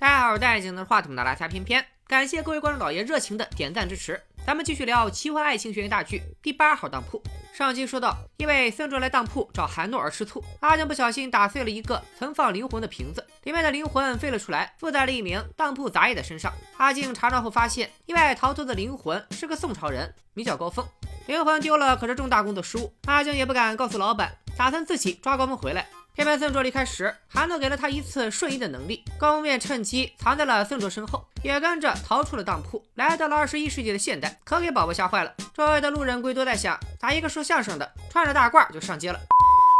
大家好，我是戴眼镜的话筒的拉下偏偏，感谢各位观众老爷热情的点赞支持。咱们继续聊奇幻爱情悬疑大剧第八号当铺。上集说到，因为孙卓来当铺找韩诺而吃醋，阿静不小心打碎了一个存放灵魂的瓶子，里面的灵魂飞了出来，附在了一名当铺杂役的身上。阿静查账后发现，意外逃脱的灵魂是个宋朝人，名叫高峰。灵魂丢了可是重大工作失误，阿静也不敢告诉老板，打算自己抓高峰回来。偏偏孙卓离开时，韩诺给了他一次瞬移的能力，高峰便趁机藏在了孙卓身后，也跟着逃出了当铺，来到了二十一世纪的现代，可给宝宝吓坏了。周围的路人鬼都在想，咋一个说相声的穿着大褂就上街了？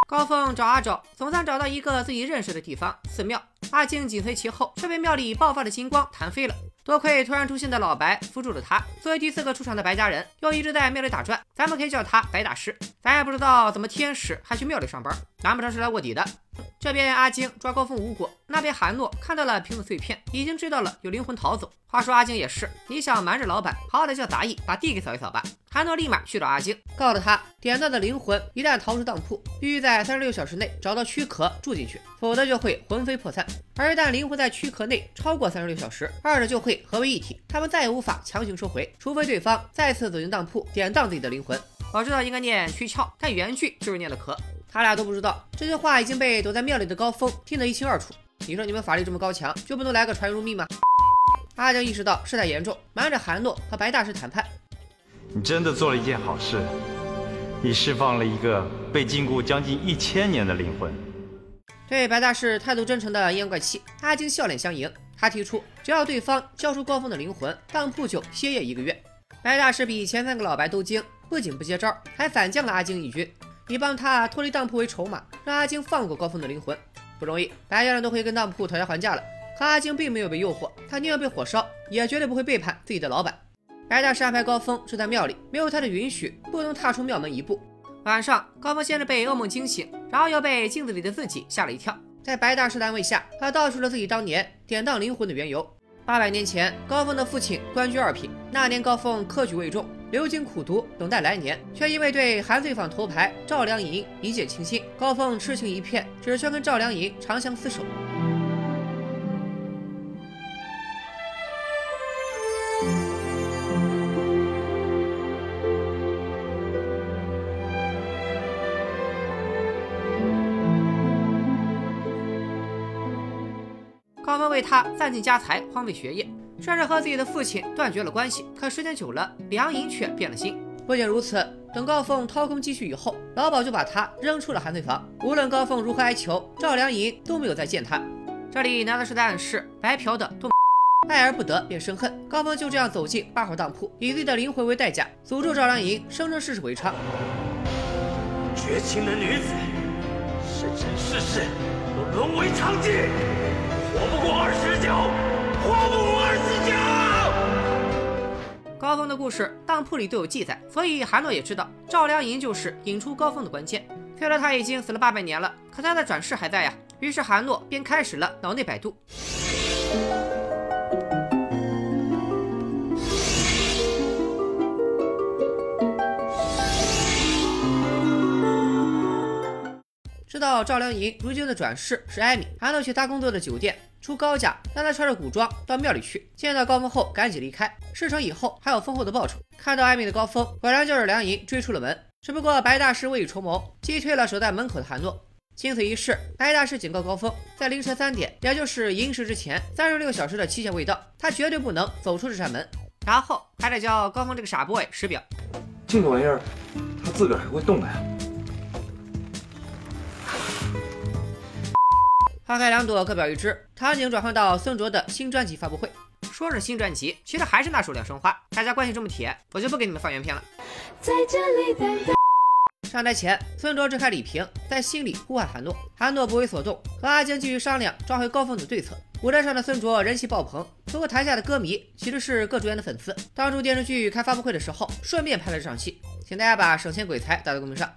高峰找啊找，总算找到一个自己认识的地方——寺庙。阿静紧随其后，却被庙里爆发的金光弹飞了。多亏突然出现的老白扶住了他。作为第四个出场的白家人，又一直在庙里打转，咱们可以叫他白大师。咱也不知道怎么天使还去庙里上班，难不成是来卧底的？这边阿晶抓高峰无果，那边韩诺看到了瓶子碎片，已经知道了有灵魂逃走。话说阿晶也是，你想瞒着老板，好歹叫杂役把地给扫一扫吧。韩诺立马去找阿晶，告诉他点到的灵魂一旦逃出当铺，必须在三十六小时内找到躯壳住进去，否则就会魂飞魄散。而一旦灵魂在躯壳内超过三十六小时，二者就会合为一体，他们再也无法强行收回，除非对方再次走进当铺典当自己的灵魂。我知道应该念躯壳，但原句就是念的壳。他俩都不知道这些话已经被躲在庙里的高峰听得一清二楚。你说你们法力这么高强，就不能来个传入密吗？阿江意识到事态严重，瞒着韩诺和白大师谈判。你真的做了一件好事，你释放了一个被禁锢将近一千年的灵魂。对白大师态度真诚的阴阳怪气，阿金笑脸相迎。他提出，只要对方交出高峰的灵魂，当铺就歇业一个月。白大师比前三个老白都精，不仅不接招，还反将了阿金一军。以帮他脱离当铺为筹码，让阿晶放过高峰的灵魂，不容易。白家人都会跟当铺讨价还价了，可阿晶并没有被诱惑，他宁愿被火烧，也绝对不会背叛自己的老板。白大师安排高峰住在庙里，没有他的允许，不能踏出庙门一步。晚上，高峰先是被噩梦惊醒，然后又被镜子里的自己吓了一跳。在白大师的安慰下，他道出了自己当年典当灵魂的缘由。八百年前，高峰的父亲官居二品，那年高峰科举未中。流经苦读，等待来年，却因为对韩罪坊头牌赵良银一见倾心，高峰痴情一片，只需跟赵良银长相厮守。为他散尽家财，荒废学业。甚至和自己的父亲断绝了关系，可时间久了，梁银却变了心。不仅如此，等高凤掏空积蓄以后，老鸨就把他扔出了寒翠坊。无论高凤如何哀求，赵良银都没有再见他。这里难道是在暗示白嫖的多爱而不得便生恨？高凤就这样走进八号当铺，以自己的灵魂为代价，诅咒赵良银生生世世为娼。绝情的女子，生生世世都沦为娼妓，活不过二十九。活不过二十九。高峰的故事，当铺里都有记载，所以韩诺也知道赵良银就是引出高峰的关键。虽然他已经死了八百年了，可他的转世还在呀。于是韩诺便开始了脑内百度。知道赵良银如今的转世是艾米，韩诺去他工作的酒店。出高价让他穿着古装到庙里去，见到高峰后赶紧离开。事成以后还有丰厚的报酬。看到艾米的高峰果然叫着梁银追出了门。只不过白大师未雨绸缪，击退了守在门口的韩诺。经此一事，白大师警告高峰，在凌晨三点，也就是寅时之前三十六小时的期限未到，他绝对不能走出这扇门。然后还得叫高峰这个傻 boy 识表。这个玩意儿，他自个儿还会动的呀？花开两朵，各表一枝。场景转换到孙卓的新专辑发布会，说是新专辑，其实还是那首《两生花》。大家关系这么铁，我就不给你们放原片了。在这里等待。上台前，孙卓支开李萍，在心里呼唤韩诺。韩诺不为所动，和阿晶继续商量抓回高峰的对策。舞台上的孙卓人气爆棚，不过台下的歌迷其实是各主演的粉丝。当初电视剧开发布会的时候，顺便拍了这场戏，请大家把省钱鬼才打在公屏上。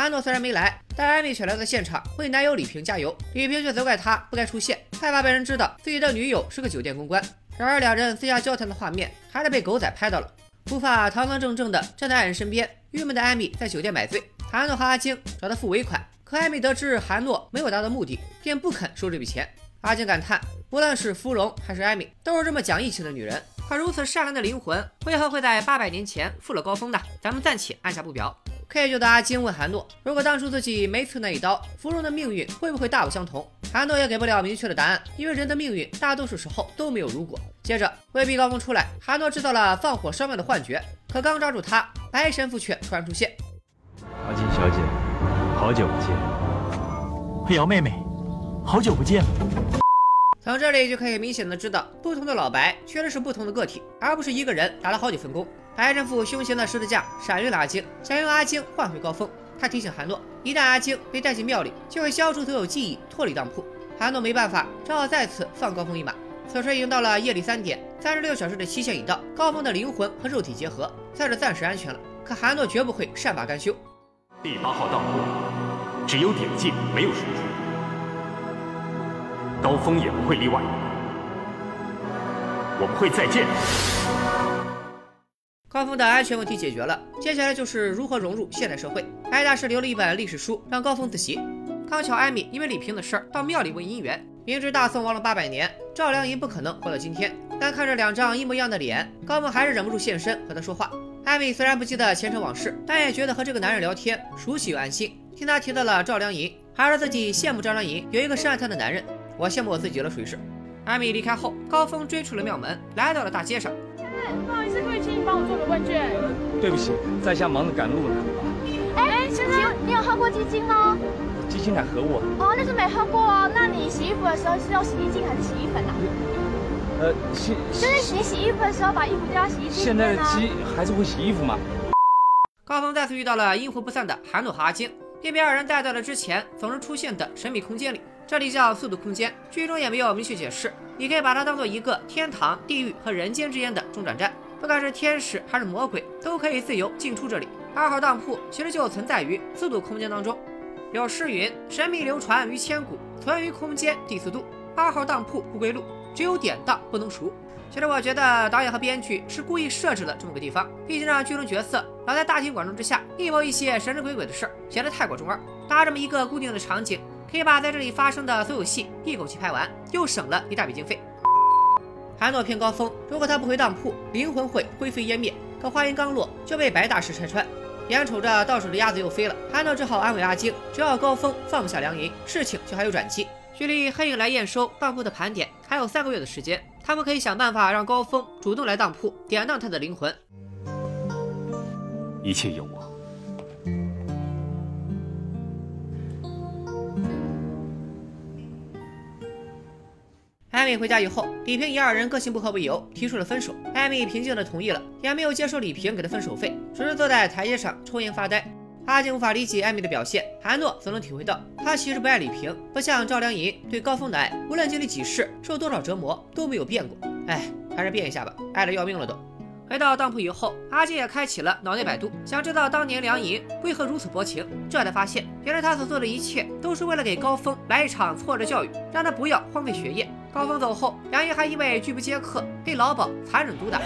韩诺虽然没来，但艾米却来到现场为男友李平加油。李平却责怪他不该出现，害怕被人知道自己的女友是个酒店公关。然而两人私下交谈的画面还是被狗仔拍到了。无法堂堂正正的站在爱人身边，郁闷的艾米在酒店买醉。韩诺和阿晶找他付尾款，可艾米得知韩诺没有达到目的，便不肯收这笔钱。阿金感叹，无论是芙蓉还是艾米，都是这么讲义气的女人。可如此善良的灵魂，为何会在八百年前负了高峰呢？咱们暂且按下不表。K 九的阿金问韩诺，如果当初自己没刺那一刀，芙蓉的命运会不会大不相同？韩诺也给不了明确的答案，因为人的命运大多数时候都没有如果。接着，未必高峰出来，韩诺制造了放火烧庙的幻觉。可刚抓住他，白神父却突然出现。阿金小姐，好久不见。瑶妹妹，好久不见。从这里就可以明显的知道，不同的老白确实是不同的个体，而不是一个人打了好几份工。白神父胸前的十字架闪晕了阿青，想用阿青换回高峰。他提醒韩诺，一旦阿青被带进庙里，就会消除所有记忆，脱离当铺。韩诺没办法，只好再次放高峰一马。此时已经到了夜里三点，三十六小时的期限已到，高峰的灵魂和肉体结合，算是暂时安全了。可韩诺绝不会善罢甘休。第八号当铺只有点进，没有输出。高峰也不会例外。我们会再见。高峰的安全问题解决了，接下来就是如何融入现代社会。艾大师留了一本历史书让高峰自习。刚巧艾米因为李萍的事儿到庙里问姻缘，明知大宋亡了八百年，赵良银不可能活到今天，但看着两张一模一样的脸，高峰还是忍不住现身和他说话。艾米虽然不记得前尘往事，但也觉得和这个男人聊天熟悉又安心。听他提到了赵良银，还说自己羡慕赵良银有一个善良的男人。我羡慕我自己了，属于是。艾米离开后，高峰追出了庙门，来到了大街上。不好意思，可以请你帮我做个问卷？对不起，在下忙着赶路呢。哎，先生，你有喝过鸡精吗？鸡精奶和我。哦，那是没喝过哦。那你洗衣服的时候是用洗衣精还是洗衣粉啊？呃，洗。就是你洗衣服的时候把衣服丢到洗衣机里面现在的鸡还是会洗衣服吗？高峰再次遇到了阴魂不散的韩诺和阿金，并被二人带到了之前总是出现的神秘空间里。这里叫速度空间，剧中也没有明确解释，你可以把它当做一个天堂、地狱和人间之间的中转站，不管是天使还是魔鬼，都可以自由进出这里。二号当铺其实就存在于速度空间当中，有诗云：神秘流传于千古，存于空间第四度。二号当铺不归路，只有典当不能赎。其实我觉得导演和编剧是故意设置了这么个地方，毕竟让剧中角色老在大庭广众之下密谋一些神神鬼鬼的事儿，显得太过中二。搭这么一个固定的场景。可以把在这里发生的所有戏一口气拍完，又省了一大笔经费。韩诺骗高峰，如果他不回当铺，灵魂会灰飞烟灭。可话音刚落，就被白大师拆穿。眼瞅着到手的鸭子又飞了，韩诺只好安慰阿晶，只要高峰放下良银，事情就还有转机。距离黑影来验收当铺的盘点还有三个月的时间，他们可以想办法让高峰主动来当铺，典当他的灵魂。一切有我。艾米回家以后，李平以二人个性不合为由提出了分手。艾米平静地同意了，也没有接受李平给的分手费，只是坐在台阶上抽烟发呆。阿静无法理解艾米的表现，韩诺则能体会到，他其实不爱李平，不像赵良银对高峰的爱，无论经历几世，受多少折磨都没有变过。哎，还是变一下吧，爱的要命了都。回到当铺以后，阿静也开启了脑内百度，想知道当年梁银为何如此薄情。这才发现，原来他所做的一切都是为了给高峰来一场挫折教育，让他不要荒废学业。高峰走后，梁姨还因为拒不接客被老鸨残忍毒打。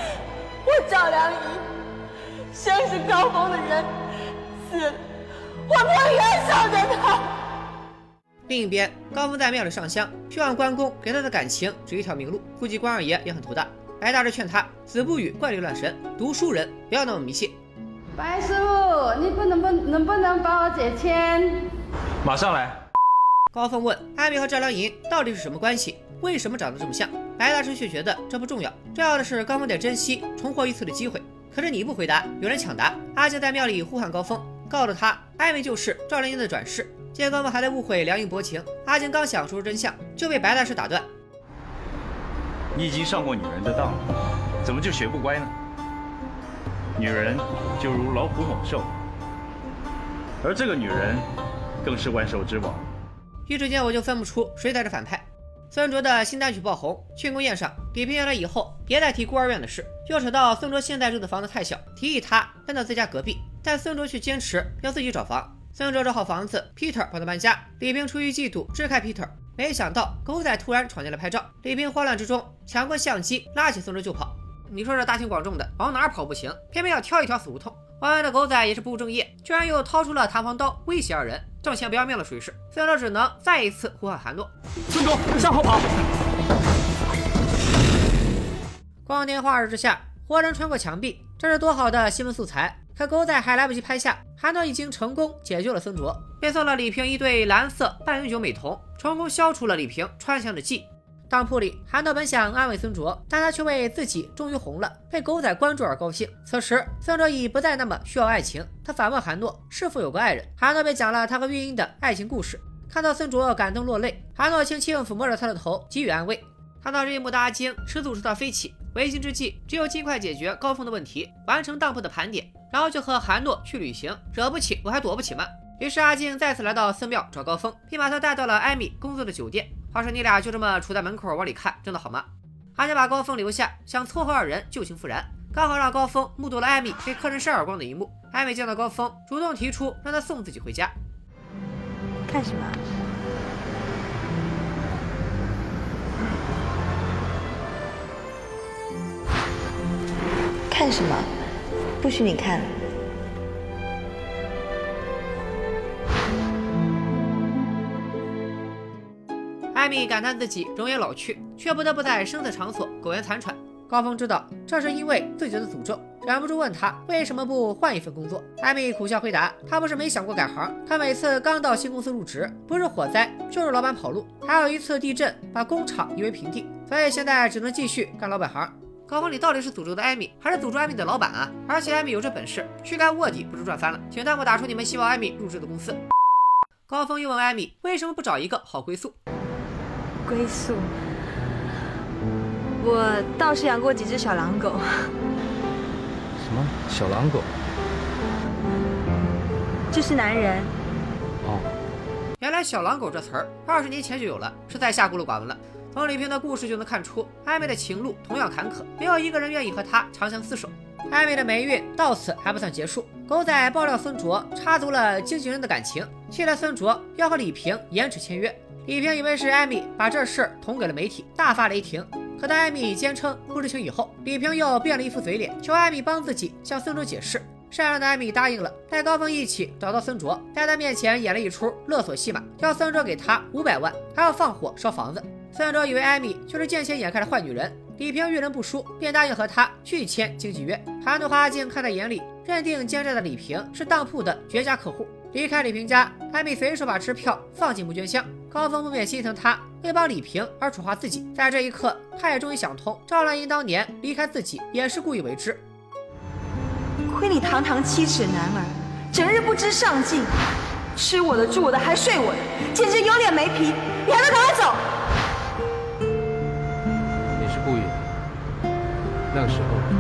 我赵梁姨，生是高峰的人死了，我不愿守着他。另一边，高峰在庙里上香，希望关公给他的感情指一条明路。估计关二爷也很头大。白大师劝他子不语怪力乱神，读书人不要那么迷信。白师傅，你不能不能不能帮我解签？马上来。高峰问艾米和赵良银到底是什么关系？为什么长得这么像？白大师却觉得这不重要，重要的是高峰得珍惜重活一次的机会。可是你不回答，有人抢答。阿杰在庙里呼喊高峰，告诉他艾米就是赵良英的转世。见高峰还在误会良银薄情，阿杰刚想说出真相，就被白大师打断。你已经上过女人的当了，怎么就学不乖呢？女人就如老虎猛兽，而这个女人更是万兽之王。一时间我就分不出谁才是反派。孙卓的新单曲爆红，庆功宴上，李平原来以后别再提孤儿院的事，又扯到孙卓现在住的房子太小，提议他搬到自家隔壁，但孙卓却坚持要自己找房。孙卓找好房子，Peter 帮他搬家。李平出于嫉妒支开 Peter，没想到狗仔突然闯进来拍照，李平慌乱之中抢过相机，拉起孙卓就跑。你说这大庭广众的往哪跑不行，偏偏要挑一条死胡同。外面的狗仔也是不务正业，居然又掏出了弹簧刀威胁二人。挣钱不要命的水势，孙卓只能再一次呼唤韩诺。孙卓向后跑。光天化日之下，活人穿过墙壁，这是多好的新闻素材！可狗仔还来不及拍下，韩诺已经成功解救了孙卓，并送了李平一对蓝色半永久美瞳，成功消除了李平穿墙的记忆。当铺里，韩诺本想安慰孙卓，但他却为自己终于红了，被狗仔关注而高兴。此时，孙卓已不再那么需要爱情，他反问韩诺是否有个爱人。韩诺便讲了他和玉英的爱情故事。看到孙卓感动落泪，韩诺轻轻抚摸着他的头，给予安慰。看到这一幕的阿金吃醋吃到飞起，为今之计只有尽快解决高峰的问题，完成当铺的盘点，然后就和韩诺去旅行。惹不起我还躲不起吗？于是阿静再次来到寺庙找高峰，并把他带到了艾米工作的酒店。话说你俩就这么杵在门口往里看，真的好吗？阿杰把高峰留下，想撮合二人旧情复燃，刚好让高峰目睹了艾米被客人扇耳光的一幕。艾米见到高峰，主动提出让他送自己回家。看什么？看什么？不许你看。艾米感叹自己容颜老去，却不得不在生死场所苟延残喘。高峰知道这是因为自己的诅咒，忍不住问他为什么不换一份工作。艾米苦笑回答：“他不是没想过改行，他每次刚到新公司入职，不是火灾就是老板跑路，还有一次地震把工厂夷为平地，所以现在只能继续干老本行。”高峰，你到底是诅咒的艾米，还是诅咒艾米的老板啊？而且艾米有这本事，去干卧底不是赚翻了？请弹幕打出你们希望艾米入职的公司。高峰又问艾米为什么不找一个好归宿？归宿，我倒是养过几只小狼狗。什么小狼狗？这是男人。哦，原来“小狼狗”这词儿二十年前就有了，是在下孤陋寡闻了。从李平的故事就能看出，艾美的情路同样坎坷，没有一个人愿意和她长相厮守。艾美的霉运到此还不算结束，狗仔爆料孙卓插足了经纪人的感情，气得孙卓要和李平延迟签约。李平以为是艾米把这事儿捅给了媒体，大发雷霆。可当艾米坚称不知情以后，李平又变了一副嘴脸，求艾米帮自己向孙卓解释。善良的艾米答应了，带高峰一起找到孙卓，在他面前演了一出勒索戏码，要孙卓给他五百万，还要放火烧房子。孙卓以为艾米就是见钱眼开的坏女人，李平遇人不淑，便答应和他续签经纪约。韩诺和阿静看在眼里，认定奸诈的李平是当铺的绝佳客户。离开李平家，艾米随手把支票放进募捐箱。高峰不免心疼他为帮李平而丑化自己，在这一刻，他也终于想通，赵兰英当年离开自己也是故意为之。亏你堂堂七尺男儿，整日不知上进，吃我的住我的还睡我的，简直有脸没皮！你还不赶快走！你是故意的，那个时候你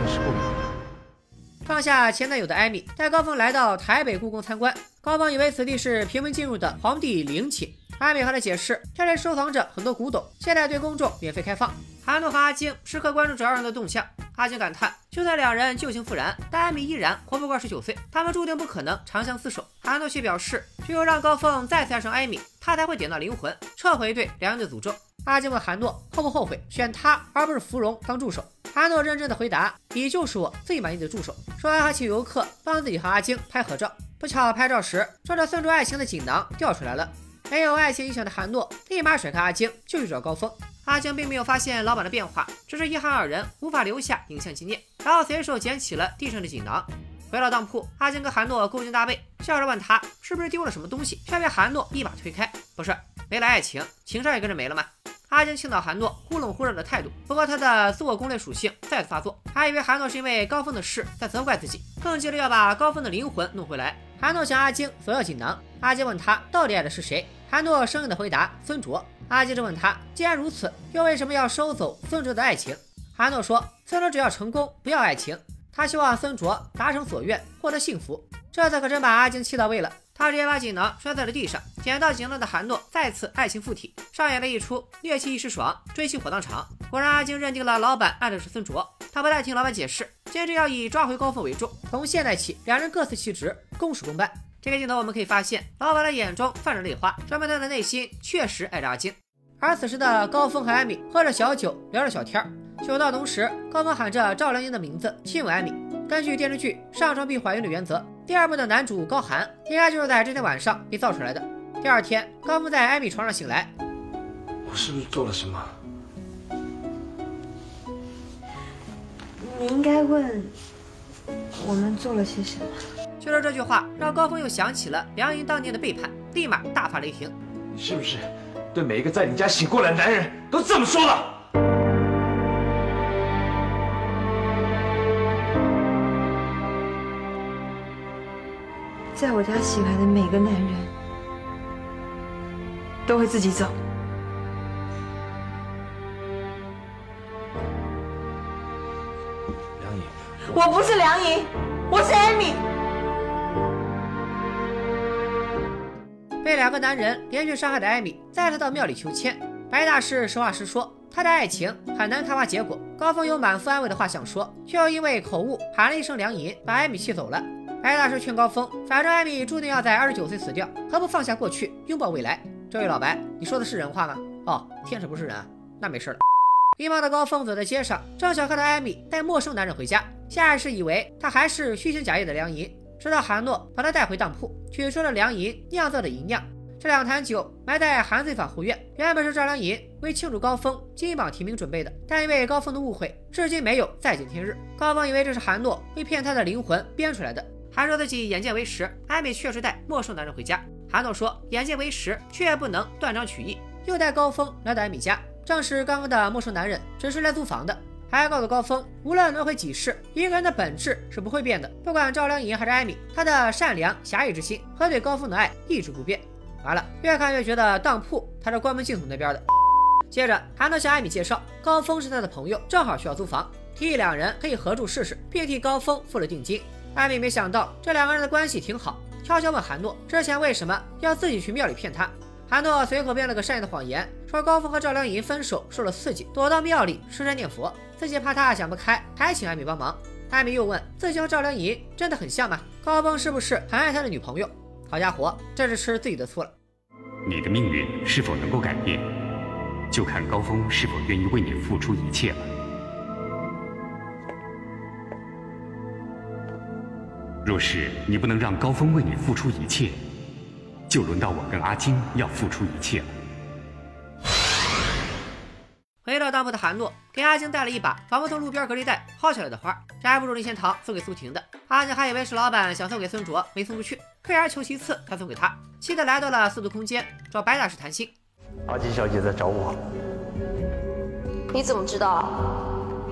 也是故意的。放下前男友的艾米，带高峰来到台北故宫参观。高方以为此地是平民进入的皇帝陵寝。艾米和他解释，这里收藏着很多古董，现在对公众免费开放。韩诺和阿晶时刻关注着二人的动向。阿晶感叹，就算两人旧情复燃，但艾米依然活不过二十九岁，他们注定不可能长相厮守。韩诺却表示，只有让高峰再次爱上艾米，他才会点到灵魂，撤回对两人的诅咒。阿晶问韩诺后不后悔选他而不是芙蓉当助手。韩诺认真的回答：“你就是我最满意的助手。”说完还请游客帮自己和阿晶拍合照。不巧拍照时，装着孙卓爱情的锦囊掉出来了。没有爱情影响的韩诺立马甩开阿晶，就去找高峰。阿晶并没有发现老板的变化，只是遗憾二人无法留下影像纪念，然后随手捡起了地上的锦囊。回到当铺，阿晶跟韩诺勾肩搭背，笑着问他是不是丢了什么东西，却被韩诺一把推开：“不是，没了爱情，情商也跟着没了吗？”阿晶青岛韩诺忽冷忽热的态度，不过他的自我攻略属性再次发作，还以为韩诺是因为高峰的事在责怪自己，更急着要把高峰的灵魂弄回来。韩诺向阿晶索要锦囊，阿金问他到底爱的是谁，韩诺生硬的回答孙卓。阿金就问他，既然如此，又为什么要收走孙卓的爱情？韩诺说，孙卓只要成功，不要爱情，他希望孙卓达成所愿，获得幸福。这次可真把阿金气到位了。他直接把锦囊摔在了地上，捡到锦囊的韩诺再次爱情附体，上演了一出虐妻一时爽，追妻火葬场。果然，阿晶认定了老板爱的是孙卓，他不再听老板解释，坚持要以抓回高峰为重。从现在起，两人各司其职，公事公办。这个镜头我们可以发现，老板的眼中泛着泪花，说明他的内心确实爱着阿晶。而此时的高峰和艾米喝着小酒，聊着小天儿。酒到浓时，高峰喊着赵良英的名字，亲吻艾米。根据电视剧《上床必怀孕》的原则，第二部的男主高寒应该就是在这天晚上被造出来的。第二天，高峰在艾米床上醒来，我是不是做了什么？你应该问我们做了些什么。就是这句话让高峰又想起了梁银当年的背叛，立马大发雷霆。你是不是对每一个在你家醒过来的男人都这么说的？在我家醒来的每个男人，都会自己走。梁颖，我不是梁颖，我是艾米。被两个男人连续伤害的艾米，再次到庙里求签。白大师实话实说，他的爱情很难开花结果。高峰有满腹安慰的话想说，却又因为口误喊了一声梁银，把艾米气走了。白大师劝高峰，反正艾米注定要在二十九岁死掉，何不放下过去，拥抱未来？这位老白，你说的是人话吗？哦，天使不是人啊，那没事了。迷茫的高峰走在街上，正巧看到艾米带陌生男人回家，下意识以为他还是虚情假意的梁银，直到韩诺把他带回当铺，取出了梁银酿造的银酿。这两坛酒埋在韩罪坊后院，原本是赵良银为庆祝高峰金榜题名准备的，但因为高峰的误会，至今没有再见天日。高峰以为这是韩诺为骗他的灵魂编出来的。还说自己眼见为实，艾米确实带陌生男人回家。韩诺说眼见为实，却不能断章取义，又带高峰来到艾米家，证实刚刚的陌生男人只是来租房的，还告诉高峰，无论轮回几世，一个人的本质是不会变的。不管赵良银还是艾米，他的善良侠义之心和对高峰的爱一直不变。完了，越看越觉得当铺他是关门净土那边的。接着，韩诺向艾米介绍，高峰是他的朋友，正好需要租房，提议两人可以合住试试，并替高峰付了定金。艾米没想到这两个人的关系挺好，悄悄问韩诺之前为什么要自己去庙里骗他。韩诺随口编了个善意的谎言，说高峰和赵良银分手受了刺激，躲到庙里吃斋念佛，自己怕他想不开，还请艾米帮忙。艾米又问自己和赵良银真的很像吗？高峰是不是很爱他的女朋友？好家伙，这是吃自己的醋了。你的命运是否能够改变，就看高峰是否愿意为你付出一切了。若是你不能让高峰为你付出一切，就轮到我跟阿金要付出一切了。回到当铺的韩诺给阿静带了一把仿佛从路边隔离带薅下来的花，这还不如林仙桃送给苏婷的。阿静还以为是老板想送给孙卓，没送出去，退而求其次，才送给他。气得来到了速度空间找白大师谈心。阿金小姐在找我，你怎么知道？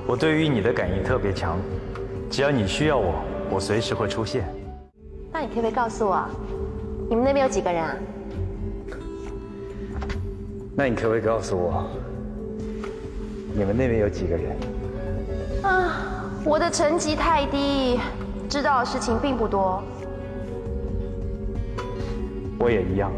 我对于你的感应特别强，只要你需要我，我随时会出现。那你可不可以告诉我，你们那边有几个人啊？那你可不可以告诉我，你们那边有几个人？啊，我的成绩太低，知道的事情并不多。我也一样。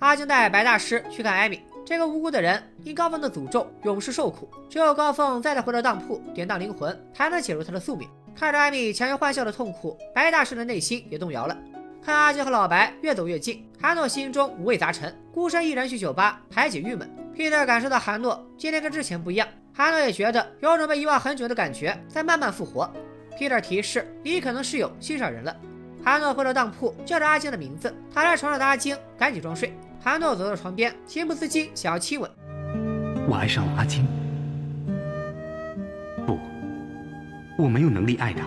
阿金带白大师去看艾米，这个无辜的人因高凤的诅咒永世受苦，只有高凤再次回到当铺典当灵魂，才能解除他的宿命。看着艾米强颜欢笑的痛苦，白大师的内心也动摇了。看阿金和老白越走越近，韩诺心中五味杂陈，孤身一人去酒吧排解郁闷。Peter 感受到韩诺今天跟之前不一样，韩诺也觉得有种被遗忘很久的感觉在慢慢复活。Peter 提示你可能是有心上人了。韩诺回到当铺，叫着阿金的名字，躺在床上的阿金赶紧装睡。韩诺走到床边，情不自禁想要亲吻。我爱上了阿金，我没有能力爱她。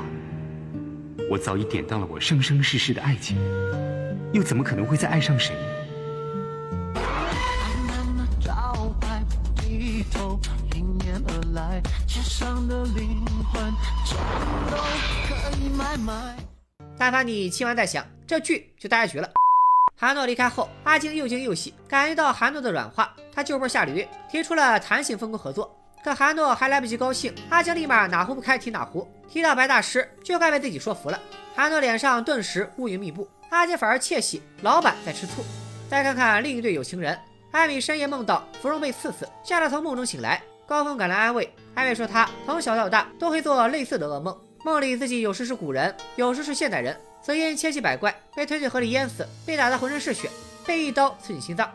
我早已典当了我生生世世的爱情，又怎么可能会再爱上谁？但凡你亲完再想，这剧就大结局了。韩诺离开后，阿金又惊又喜，感觉到韩诺的软化，他就坡下驴，提出了弹性分工合作。可韩诺还来不及高兴，阿金立马哪壶不开提哪壶，提到白大师就该被自己说服了。韩诺脸上顿时乌云密布，阿金反而窃喜，老板在吃醋。再看看另一对有情人，艾米深夜梦到芙蓉被刺死，吓得从梦中醒来，高峰赶来安慰，艾米说他从小到大都会做类似的噩梦，梦里自己有时是古人，有时是现代人。死因千奇百怪，被推进河里淹死，被打得浑身是血，被一刀刺进心脏。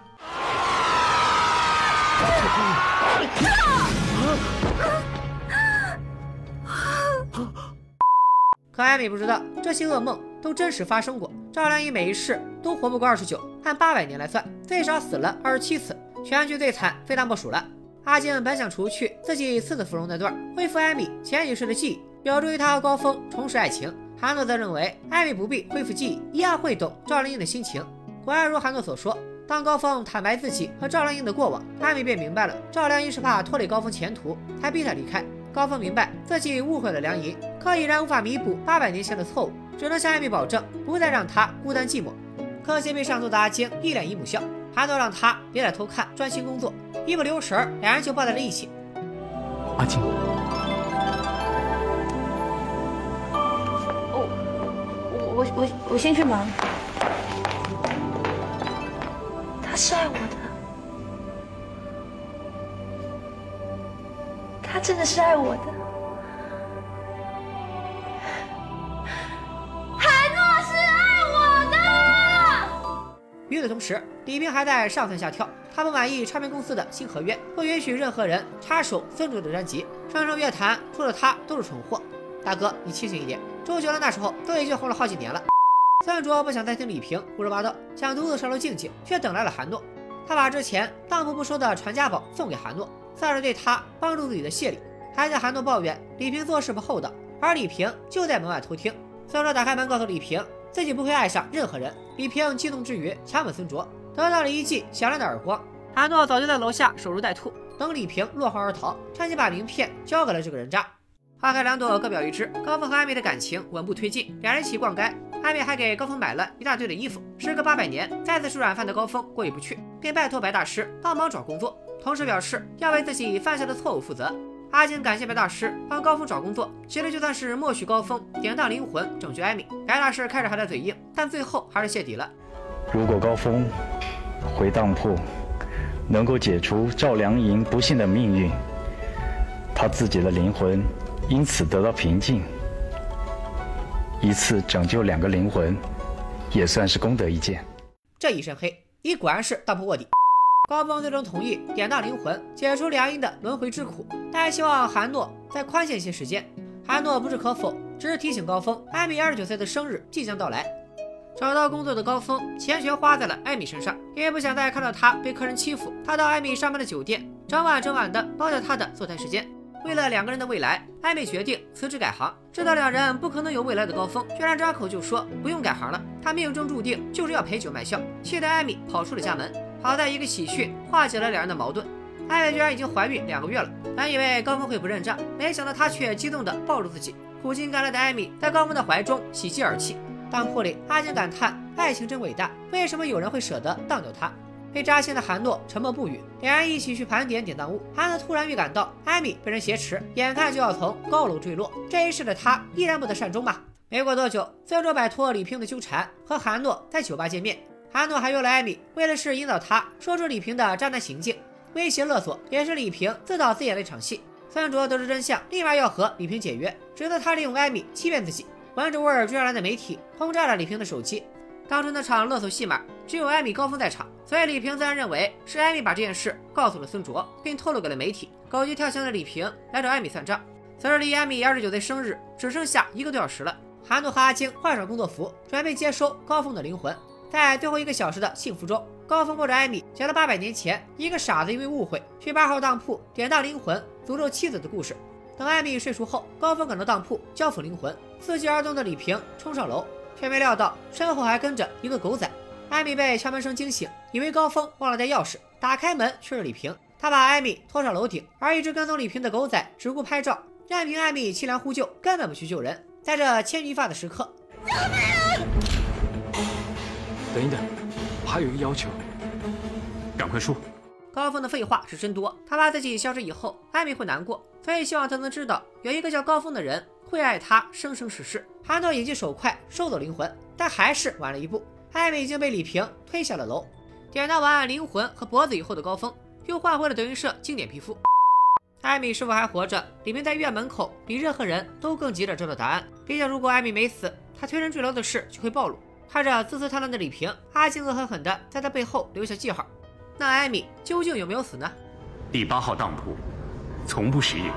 可艾米不知道，这些噩梦都真实发生过。赵良一每一世都活不过二十九，按八百年来算，最少死了二十七次，全剧最惨非他莫属了。阿静本想除去自己刺死芙蓉那段，恢复艾米前几世的记忆，有助于他和高峰重拾爱情。韩诺则认为艾米不必恢复记忆，一样会懂赵良英的心情。果然如韩诺所说，当高峰坦白自己和赵良英的过往，艾米便明白了，赵良英是怕拖累高峰前途，才逼他离开。高峰明白自己误会了梁莹，可已然无法弥补八百年前的错误，只能向艾米保证不再让她孤单寂寞。可惜被上座的阿晶一脸姨母笑，韩诺让他别再偷看，专心工作。一不留神，两人就抱在了一起。阿晶，我我我我先去忙。他是爱我的。他真的是爱我的，海诺是爱我的。与此同时，李平还在上蹿下跳。他不满意唱片公司的新合约，不允许任何人插手孙卓的专辑。上声乐坛除了他都是蠢货。大哥，你清醒一点。周杰伦那时候都已经红了好几年了。孙卓不想再听李平胡说八道，想独自上楼静静，却等来了韩诺。他把之前当铺不收的传家宝送给韩诺。算是对他帮助自己的谢礼，还向韩诺抱怨李平做事不厚道，而李平就在门外偷听。孙卓打开门告诉李平，自己不会爱上任何人。李平激动之余强吻孙卓，得到了一记响亮的耳光。韩诺早就在楼下守株待兔，等李平落荒而逃，趁机把名片交给了这个人渣。花开两朵，各表一枝。高峰和艾米的感情稳步推进，两人一起逛街，艾米还给高峰买了一大堆的衣服。时隔八百年，再次吃软饭的高峰过意不去，便拜托白大师帮忙找工作。同时表示要为自己犯下的错误负责。阿金感谢白大师帮高峰找工作，其实就算是默许高峰典当灵魂拯救艾米，白大师开始还在嘴硬，但最后还是谢底了。如果高峰回当铺能够解除赵良银不幸的命运，他自己的灵魂因此得到平静，一次拯救两个灵魂，也算是功德一件。这一身黑，你果然是当铺卧底。高峰最终同意典当灵魂，解除梁英的轮回之苦，但希望韩诺再宽限一些时间。韩诺不置可否，只是提醒高峰，艾米二十九岁的生日即将到来。找到工作的高峰，钱全花在了艾米身上，因为不想再看到她被客人欺负，他到艾米上班的酒店，整晚整晚的包掉她的坐台时间。为了两个人的未来，艾米决定辞职改行。知道两人不可能有未来的高峰，居然张口就说不用改行了，他命中注定就是要陪酒卖笑，气得艾米跑出了家门。好在一个喜讯化解了两人的矛盾，艾薇居然已经怀孕两个月了。本以为高峰会不认账，没想到他却激动地抱住自己。苦尽甘来的艾米在高峰的怀中喜极而泣。当铺里，阿金感叹爱情真伟大，为什么有人会舍得当掉他？被扎心的韩诺沉默不语。两人一起去盘点典当物，韩诺突然预感到艾米被人挟持，眼看就要从高楼坠落。这一世的他依然不得善终吧？没过多久，孙卓摆脱李平的纠缠，和韩诺在酒吧见面。韩诺还约了艾米，为的是引导他说出李平的渣男行径，威胁勒索也是李平自导自演的一场戏。孙卓得知真相，立马要和李平解约，指责他利用艾米欺骗自己。闻着味儿追上来的媒体轰炸了李平的手机。当初那场勒索戏码，只有艾米高峰在场，所以李平自然认为是艾米把这件事告诉了孙卓，并透露给了媒体。狗急跳墙的李平来找艾米算账。此时离艾米二十九岁生日只剩下一个多小时了，韩诺和阿晶换上工作服，准备接收高峰的灵魂。在最后一个小时的幸福中，高峰抱着艾米讲了八百年前一个傻子因为误会去八号当铺典当灵魂诅咒妻子的故事。等艾米睡熟后，高峰赶到当铺交付灵魂。伺机而动的李平冲上楼，却没料到身后还跟着一个狗仔。艾米被敲门声惊醒，以为高峰忘了带钥匙，打开门却是李平。他把艾米拖上楼顶，而一直跟踪李平的狗仔只顾拍照，任凭艾米凄凉呼救，根本不去救人。在这牵一发的时刻，救命！等一等，我还有一个要求，赶快说。高峰的废话是真多，他怕自己消失以后，艾米会难过，所以希望他能知道有一个叫高峰的人会爱他生生世世。韩诺眼疾手快收走灵魂，但还是晚了一步，艾米已经被李平推下了楼。点到完灵魂和脖子以后的高峰，又换回了德云社经典皮肤。艾米是否还活着？李平在医院门口比任何人都更急着知道答案。毕竟如果艾米没死，他推人坠楼的事就会暴露。看着自私贪婪的李平，阿星恶狠狠地在他背后留下记号。那艾米究竟有没有死呢？第八号当铺，从不食言。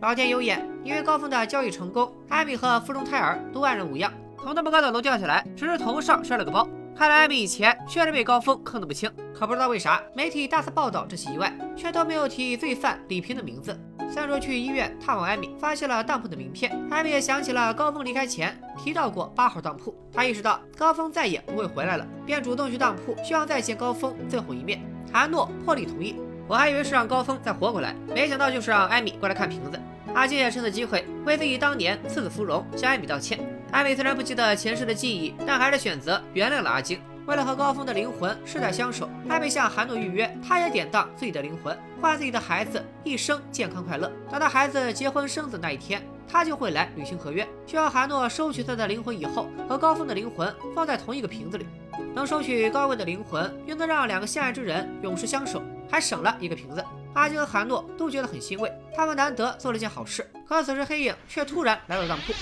老天有眼，因为高峰的交易成功，艾米和腹中胎儿都安然无恙。从那么高的楼掉下来，只是头上摔了个包。看来艾米以前确实被高峰坑得不轻。可不知道为啥，媒体大肆报道这起意外，却都没有提罪犯李平的名字。三卓去医院探望艾米，发现了当铺的名片。艾米也想起了高峰离开前提到过八号当铺，他意识到高峰再也不会回来了，便主动去当铺，希望再见高峰最后一面。韩诺破例同意。我还以为是让高峰再活过来，没想到就是让艾米过来看瓶子。阿金也趁此机会为自己当年赐死芙蓉向艾米道歉。艾米虽然不记得前世的记忆，但还是选择原谅了阿金。为了和高峰的灵魂世代相守，艾米向韩诺预约，他也典当自己的灵魂，换自己的孩子一生健康快乐。等到孩子结婚生子那一天，他就会来履行合约，需要韩诺收取他的灵魂以后，和高峰的灵魂放在同一个瓶子里。能收取高贵的灵魂，又能让两个相爱之人永世相守，还省了一个瓶子。阿金和韩诺都觉得很欣慰，他们难得做了件好事。可此时黑影却突然来到当铺。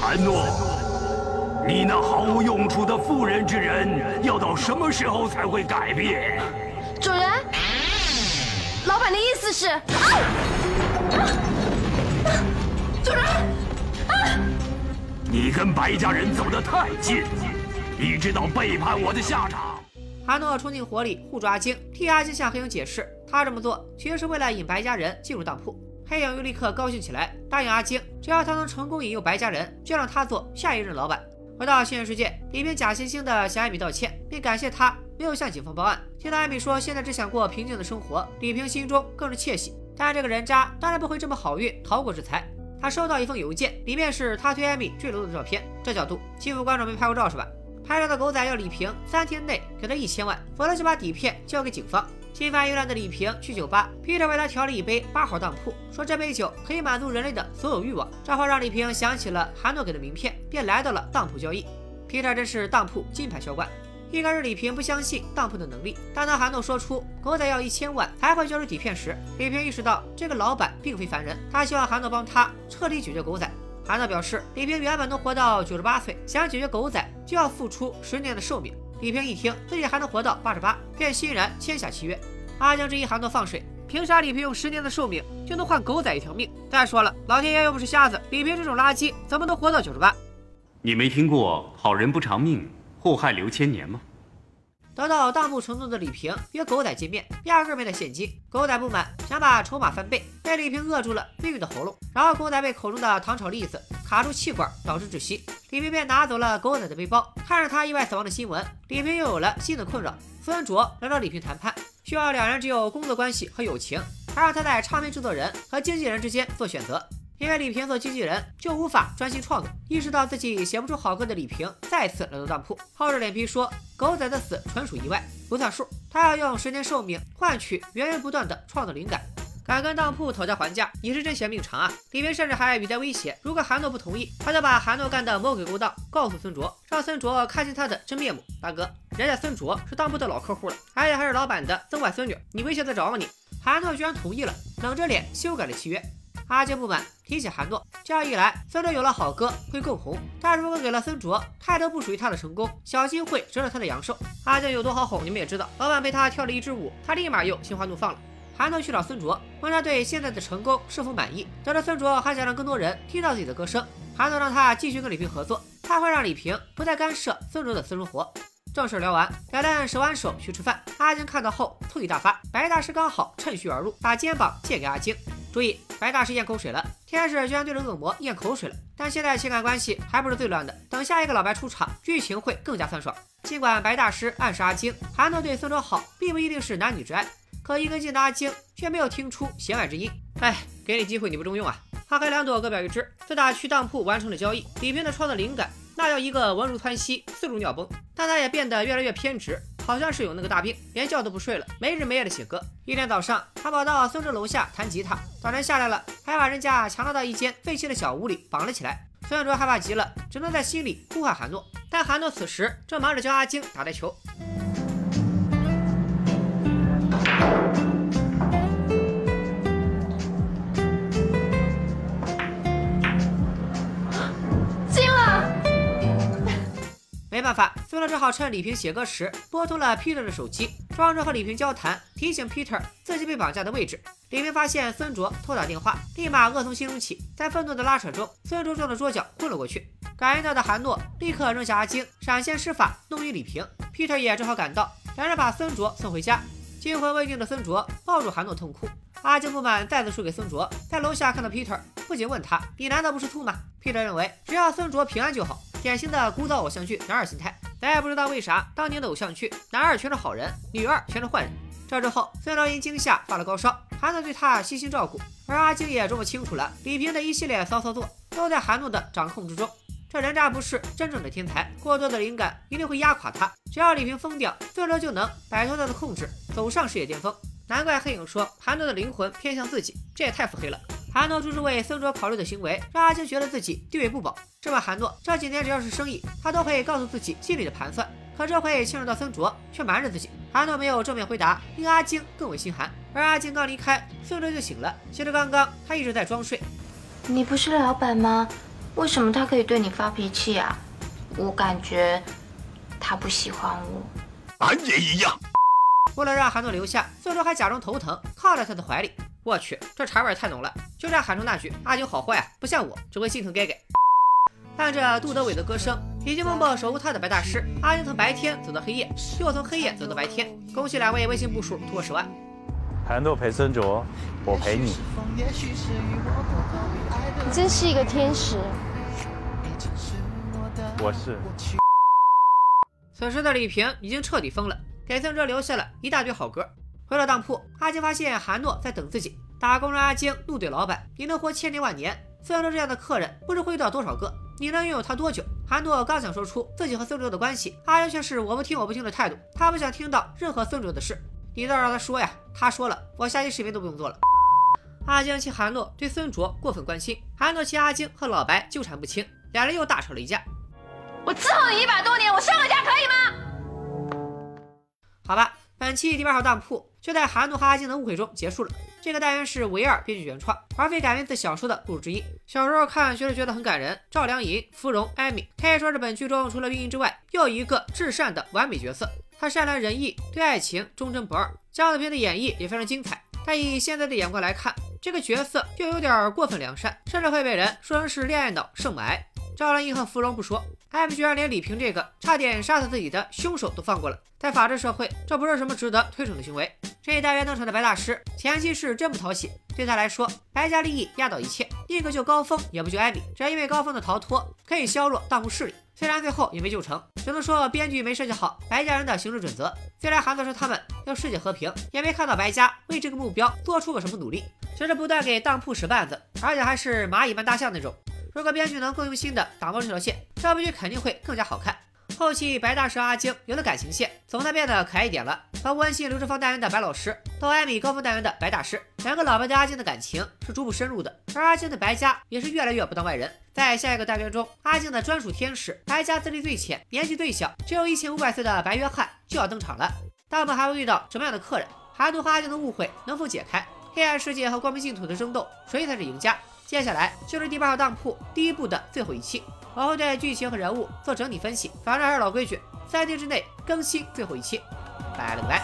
韩诺，你那毫无用处的妇人之仁，要到什么时候才会改变？主人，老板的意思是，啊啊啊主人，啊！你跟白家人走得太近，你知道背叛我的下场。韩诺冲进火里护住阿晶，替阿晶向黑影解释，他这么做其实是为了引白家人进入当铺。黑影又立刻高兴起来，答应阿晶，只要他能成功引诱白家人，就让他做下一任老板。回到现实世界，李平假惺惺地向艾米道歉，并感谢他没有向警方报案。听到艾米说现在只想过平静的生活，李平心中更是窃喜。但这个人渣当然不会这么好运逃过制裁。他收到一封邮件，里面是他推艾米坠楼的照片。这角度，欺负观众没拍过照是吧？拍照的狗仔要李平三天内给他一千万，否则就把底片交给警方。心烦意乱的李平去酒吧，Peter 为他调了一杯八号当铺，说这杯酒可以满足人类的所有欲望。这话让李平想起了韩诺给的名片，便来到了当铺交易。Peter 真是当铺金牌销冠。一开始李平不相信当铺的能力，但当韩诺说出狗仔要一千万才会交出底片时，李平意识到这个老板并非凡人。他希望韩诺帮他彻底解决狗仔。韩诺表示，李平原本能活到九十八岁，想解决狗仔就要付出十年的寿命。李平一听自己还能活到八十八，便欣然签下契约。阿江这一行都放水，凭啥李平用十年的寿命就能换狗仔一条命？再说了，老天爷又不是瞎子，李平这种垃圾怎么能活到九十八？你没听过好人不长命，祸害留千年吗？得到当铺承诺的李平约狗仔见面，压根没带现金。狗仔不满，想把筹码翻倍，被李平扼住了命运的喉咙。然后狗仔被口中的糖炒栗子卡住气管，导致窒息。李平便拿走了狗仔的背包。看着他意外死亡的新闻，李平又有了新的困扰。孙卓来找李平谈判，需要两人只有工作关系和友情，还让他在唱片制作人和经纪人之间做选择。因为李平做经纪人就无法专心创作，意识到自己写不出好歌的李平再次来到当铺，厚着脸皮说狗仔的死纯属意外，不算数。他要用十年寿命换取源源不断的创作灵感，敢跟当铺讨价还价，你是真嫌命长啊！李平甚至还语带威胁，如果韩诺不同意，他就把韩诺干的魔鬼勾当告诉孙卓，让孙卓看清他的真面目。大哥，人家孙卓是当铺的老客户了，而且还是老板的曾外孙女，你威胁得着吗你？韩诺居然同意了，冷着脸修改了契约。阿金不满，提起韩诺，这样一来，孙卓有了好歌会更红。但如果给了孙卓太多不属于他的成功，小心会折了他的阳寿。阿金有多好哄，你们也知道。老板被他跳了一支舞，他立马又心花怒放了。韩诺去找孙卓，问他对现在的成功是否满意。得知孙卓还想让更多人听到自己的歌声，韩诺让他继续跟李平合作，他会让李平不再干涉孙卓的私生活。正事聊完，两人手挽手去吃饭。阿金看到后醋意大发，白大师刚好趁虚而入，把肩膀借给阿金。注意，白大师咽口水了。天使居然对着恶魔咽口水了。但现在情感关系还不是最乱的，等下一个老白出场，剧情会更加酸爽。尽管白大师暗示阿晶，韩诺对孙卓好，并不一定是男女之爱，可一根筋的阿晶却没有听出弦外之音。哎，给你机会你不中用啊！花开两朵，各表一枝。自打去当铺完成了交易，李平的创作灵感那叫一个稳如湍溪，势如尿崩。但他也变得越来越偏执。好像是有那个大病，连觉都不睡了，没日没夜的写歌。一天早上，他跑到孙卓楼下弹吉他，早晨下来了，还把人家强拉到一间废弃的小屋里绑了起来。孙卓害怕极了，只能在心里呼唤韩诺，但韩诺此时正忙着教阿晶打台球。没办法，孙乐只好趁李平写歌时拨通了 Peter 的手机，装着和李平交谈，提醒 Peter 自己被绑架的位置。李平发现孙卓偷打电话，立马恶从心中起，在愤怒的拉扯中，孙卓撞到桌角，昏了过去。感应到的韩诺立刻扔下阿晶，闪现施法弄晕李平。Peter 也正好赶到，两人把孙卓送回家。惊魂未定的孙卓抱住韩诺痛哭。阿晶不满，再次输给孙卓，在楼下看到 Peter，不仅问他：“你难道不是兔吗？”Peter 认为只要孙卓平安就好。典型的古早偶像剧男二心态，咱也不知道为啥当年的偶像剧男二全是好人，女二全是坏人。这之后，孙卓因惊吓发了高烧，韩诺对他悉心照顾，而阿晶也这么清楚了李平的一系列骚操作都在韩诺的掌控之中。这人渣不是真正的天才，过多的灵感一定会压垮他。只要李平疯掉，孙卓就能摆脱他的控制，走上事业巅峰。难怪黑影说韩诺的灵魂偏向自己，这也太腹黑了。韩诺处处为孙卓考虑的行为，让阿晶觉得自己地位不保。这问韩诺，这几年只要是生意，他都会告诉自己心里的盘算。可这回牵扯到孙卓，却瞒着自己。韩诺没有正面回答，令阿晶更为心寒。而阿晶刚离开，孙卓就醒了。其实刚刚他一直在装睡。你不是老板吗？为什么他可以对你发脾气啊？我感觉他不喜欢我。俺也一样。为了让韩诺留下，孙卓还假装头疼，靠在他的怀里。我去，这茶味太浓了！就差喊出那句“阿九好坏啊，不像我，只会心疼 gay gay”。伴着杜德伟的歌声，已经默默守护他的白大师阿英从白天走到黑夜，又从黑夜走到白天。恭喜两位微信步数突破十万。韩诺陪孙卓，我陪你。你真是一个天使。我是。此时的李平已经彻底疯了，给孙卓留下了一大堆好歌。回到当铺，阿晶发现韩诺在等自己。打工人阿晶怒怼老板：“你能活千年万年，孙卓这样的客人不知会遇到多少个？你能拥有他多久？”韩诺刚想说出自己和孙卓的关系，阿晶却是我不听我不听的态度。他不想听到任何孙卓的事，你倒让他说呀！他说了，我下期视频都不用做了。阿晶气韩诺对孙卓过分关心，韩诺气阿晶和老白纠缠不清，两人又大吵了一架。我伺候你一百多年，我上个家可以吗？好吧。本期第八号当铺就在韩诺和阿晶的误会中结束了。这个单元是唯二编剧原创，而非改编自小说的故事之一。小时候看确实觉得很感人。赵良银、芙蓉、艾米可以说是本剧中除了运营之外又一个至善的完美角色。他善良仁义，对爱情忠贞不二。姜子平的演绎也非常精彩，但以现在的眼光来看，这个角色又有点过分良善，甚至会被人说成是恋爱脑圣母癌。赵良银和芙蓉不说。艾米居然连李平这个差点杀死自己的凶手都放过了，在法治社会，这不是什么值得推崇的行为。这一单元登场的白大师，前期是真不讨喜。对他来说，白家利益压倒一切，宁可救高峰也不救艾米。只要因为高峰的逃脱可以削弱当铺势力，虽然最后也没救成，只能说编剧没设计好白家人的行事准则。虽然韩子说他们要世界和平，也没看到白家为这个目标做出过什么努力，只是不断给当铺使绊子，而且还是蚂蚁搬大象那种。如果编剧能更用心的打磨这条线，这部剧肯定会更加好看。后期白大师阿晶有了感情线，总算变得可爱一点了。从温馨刘志芳单元的白老师，到艾米高峰单元的白大师，两个老白对阿晶的感情是逐步深入的，而阿晶的白家也是越来越不当外人。在下一个单元中，阿晶的专属天使，白家资历最浅、年纪最小、只有一千五百岁的白约翰就要登场了。但我们还会遇到什么样的客人？韩都和阿晶的误会能否解开？黑暗世界和光明净土的争斗，谁才是赢家？接下来就是第八号当铺第一部的最后一期，我会对剧情和人物做整体分析。反正还是老规矩，三天之内更新最后一期。拜了个拜。